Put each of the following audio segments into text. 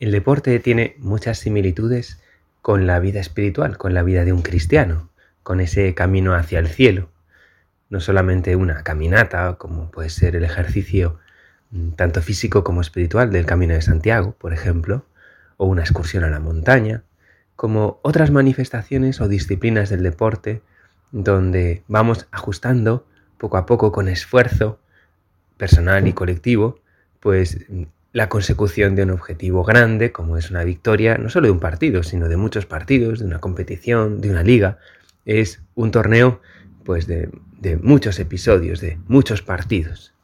El deporte tiene muchas similitudes con la vida espiritual, con la vida de un cristiano, con ese camino hacia el cielo. No solamente una caminata, como puede ser el ejercicio mm, tanto físico como espiritual del Camino de Santiago, por ejemplo, o una excursión a la montaña, como otras manifestaciones o disciplinas del deporte donde vamos ajustando poco a poco con esfuerzo personal y colectivo, pues la consecución de un objetivo grande, como es una victoria, no solo de un partido, sino de muchos partidos, de una competición, de una liga. Es un torneo, pues, de, muchos episodios, de muchos partidos.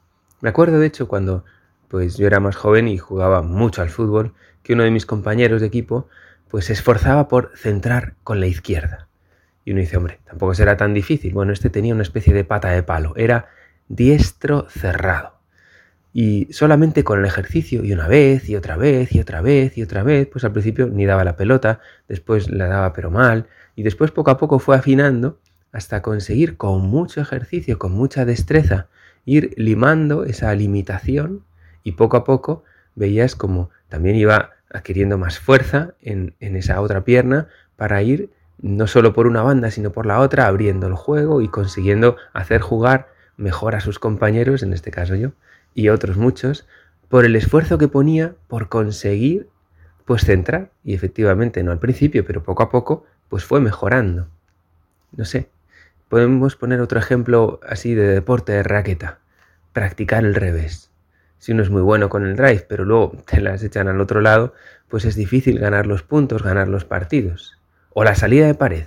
Me acuerdo, de hecho, cuando pues yo era más joven y jugaba mucho al fútbol, que uno de mis compañeros de equipo, pues se esforzaba por centrar con la izquierda. Y uno dice, hombre, tampoco será tan difícil. Bueno, este tenía una especie de pata de palo, era diestro cerrado. Y solamente con el ejercicio, y una vez, y otra vez, y otra vez, y otra vez, pues al principio ni daba la pelota, después la daba pero mal, y después poco a poco fue afinando hasta conseguir con mucho ejercicio, con mucha destreza, ir limando esa limitación, y poco a poco veías como también iba adquiriendo más fuerza en, en esa otra pierna para ir no solo por una banda, sino por la otra, abriendo el juego y consiguiendo hacer jugar mejor a sus compañeros, en este caso yo, y otros muchos, por el esfuerzo que ponía por conseguir pues centrar y efectivamente no al principio, pero poco a poco pues fue mejorando. No sé, podemos poner otro ejemplo así de deporte de raqueta, practicar el revés. Si uno es muy bueno con el drive, pero luego te las echan al otro lado, pues es difícil ganar los puntos, ganar los partidos. O la salida de pared.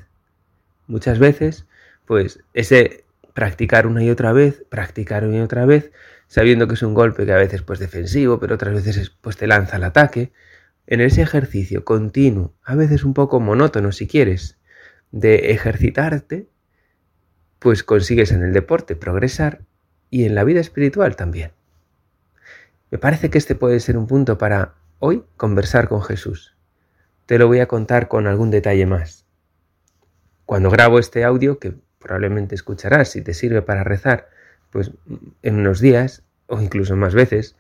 Muchas veces, pues ese practicar una y otra vez, practicar una y otra vez, sabiendo que es un golpe que a veces pues defensivo, pero otras veces pues te lanza el ataque. En ese ejercicio continuo, a veces un poco monótono si quieres, de ejercitarte, pues consigues en el deporte progresar y en la vida espiritual también. Me parece que este puede ser un punto para hoy conversar con Jesús. Te lo voy a contar con algún detalle más. Cuando grabo este audio, que probablemente escucharás si te sirve para rezar, pues en unos días o incluso más veces,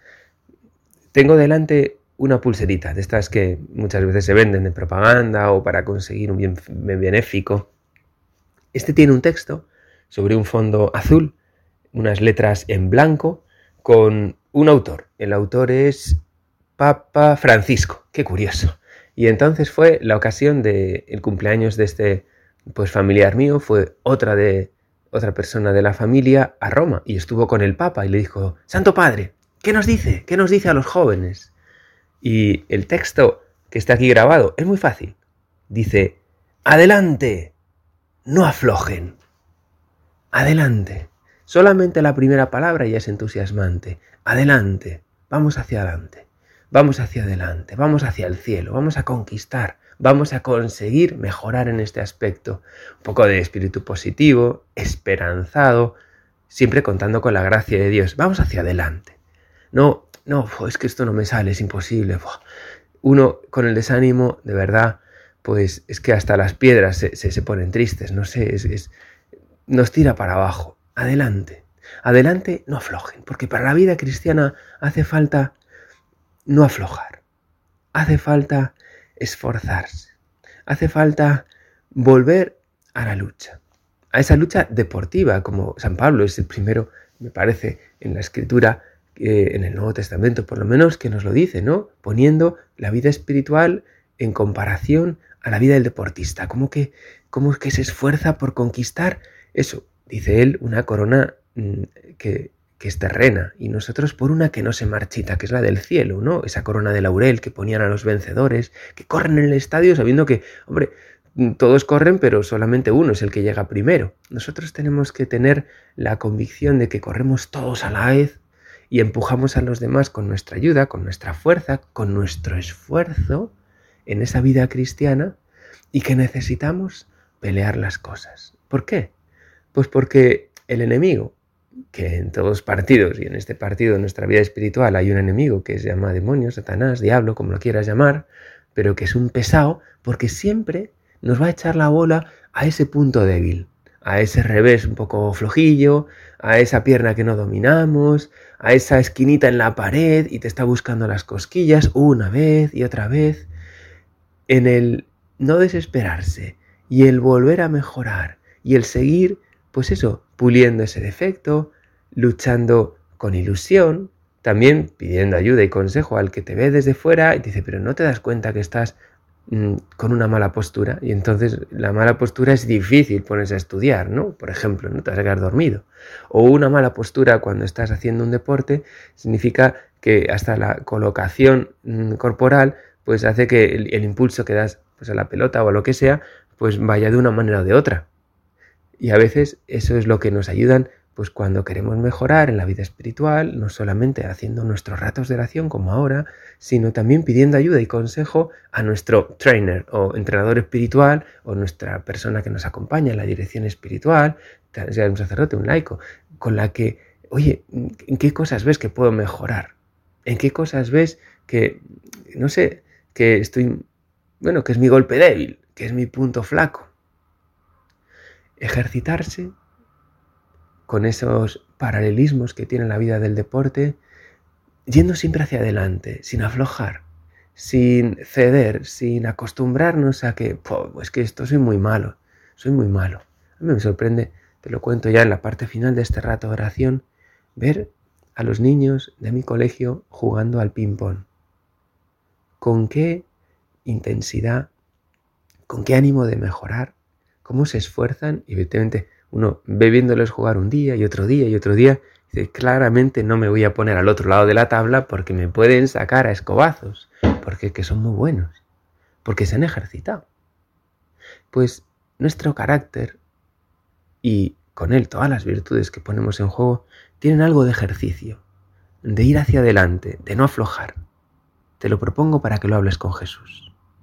tengo delante una pulserita de estas que muchas veces se venden de propaganda o para conseguir un bien benéfico. Este tiene un texto sobre un fondo azul, unas letras en blanco, con un autor. El autor es Papa Francisco. Qué curioso. Y entonces fue la ocasión del el cumpleaños de este pues familiar mío, fue otra de otra persona de la familia a Roma y estuvo con el Papa y le dijo, Santo Padre, ¿qué nos dice? ¿Qué nos dice a los jóvenes? Y el texto que está aquí grabado es muy fácil. Dice, adelante, no aflojen. Adelante. Solamente la primera palabra ya es entusiasmante. Adelante, vamos hacia adelante. Vamos hacia adelante, vamos hacia el cielo, vamos a conquistar, vamos a conseguir mejorar en este aspecto. Un poco de espíritu positivo, esperanzado, siempre contando con la gracia de Dios. Vamos hacia adelante. No, no, es que esto no me sale, es imposible. Uno con el desánimo, de verdad, pues es que hasta las piedras se, se, ponen tristes, no sé, es, nos tira para abajo. Adelante. Adelante, no aflojen, porque para la vida cristiana hace falta no aflojar. Hace falta esforzarse. Hace falta volver a la lucha, a esa lucha deportiva, como San Pablo es el primero, me parece, en la escritura, eh, en el Nuevo Testamento por lo menos, que nos lo dice, ¿no? Poniendo la vida espiritual en comparación a la vida del deportista, como que, como que se esfuerza por conquistar eso, dice él, una corona mm, que, que es terrena, y nosotros por una que no se marchita, que es la del cielo, ¿no? Esa corona de laurel que ponían a los vencedores, que corren en el estadio sabiendo que, hombre, todos corren, pero solamente uno es el que llega primero. Nosotros tenemos que tener la convicción de que corremos todos a la vez y empujamos a los demás con nuestra ayuda, con nuestra fuerza, con nuestro esfuerzo en esa vida cristiana y que necesitamos pelear las cosas. ¿Por qué? Pues porque el enemigo, que en todos partidos y en este partido de nuestra vida espiritual hay un enemigo que se llama demonio, Satanás, diablo, como lo quieras llamar, pero que es un pesado porque siempre nos va a echar la bola a ese punto débil, a ese revés un poco flojillo, a esa pierna que no dominamos, a esa esquinita en la pared y te está buscando las cosquillas una vez y otra vez. En el no desesperarse y el volver a mejorar y el seguir, pues eso, puliendo ese defecto, luchando con ilusión, también pidiendo ayuda y consejo al que te ve desde fuera y dice, pero no te das cuenta que estás mm, con una mala postura y entonces la mala postura es difícil ponerse a estudiar, ¿no? Por ejemplo, no te vas a quedar dormido. O una mala postura cuando estás haciendo un deporte significa que hasta la colocación mm, corporal pues hace que el, impulso que das pues a la pelota o a lo que sea pues vaya de una manera o de otra. Y a veces eso es lo que nos ayudan pues cuando queremos mejorar en la vida espiritual, no solamente haciendo nuestros ratos de oración como ahora, sino también pidiendo ayuda y consejo a nuestro trainer o entrenador espiritual o nuestra persona que nos acompaña en la dirección espiritual, sea un sacerdote, un laico, con la que, oye, ¿en qué cosas ves que puedo mejorar? ¿En qué cosas ves que, no sé, que estoy, bueno, que es mi golpe débil, que es mi punto flaco? Ejercitarse con esos paralelismos que tiene la vida del deporte, yendo siempre hacia adelante, sin aflojar, sin ceder, sin acostumbrarnos a que, pues que esto soy muy malo, soy muy malo. A mí me sorprende, te lo cuento ya en la parte final de este rato de oración, ver a los niños de mi colegio jugando al ping-pong. Con qué intensidad, con qué ánimo de mejorar, cómo se esfuerzan y evidentemente uno ve viéndoles jugar un día y otro día y otro día, dice, claramente no me voy a poner al otro lado de la tabla porque me pueden sacar a escobazos, porque que son muy buenos, porque se han ejercitado. Pues nuestro carácter y con él todas las virtudes que ponemos en juego tienen algo de ejercicio, de ir hacia adelante, de no aflojar. Te lo propongo para que lo hables con Jesús.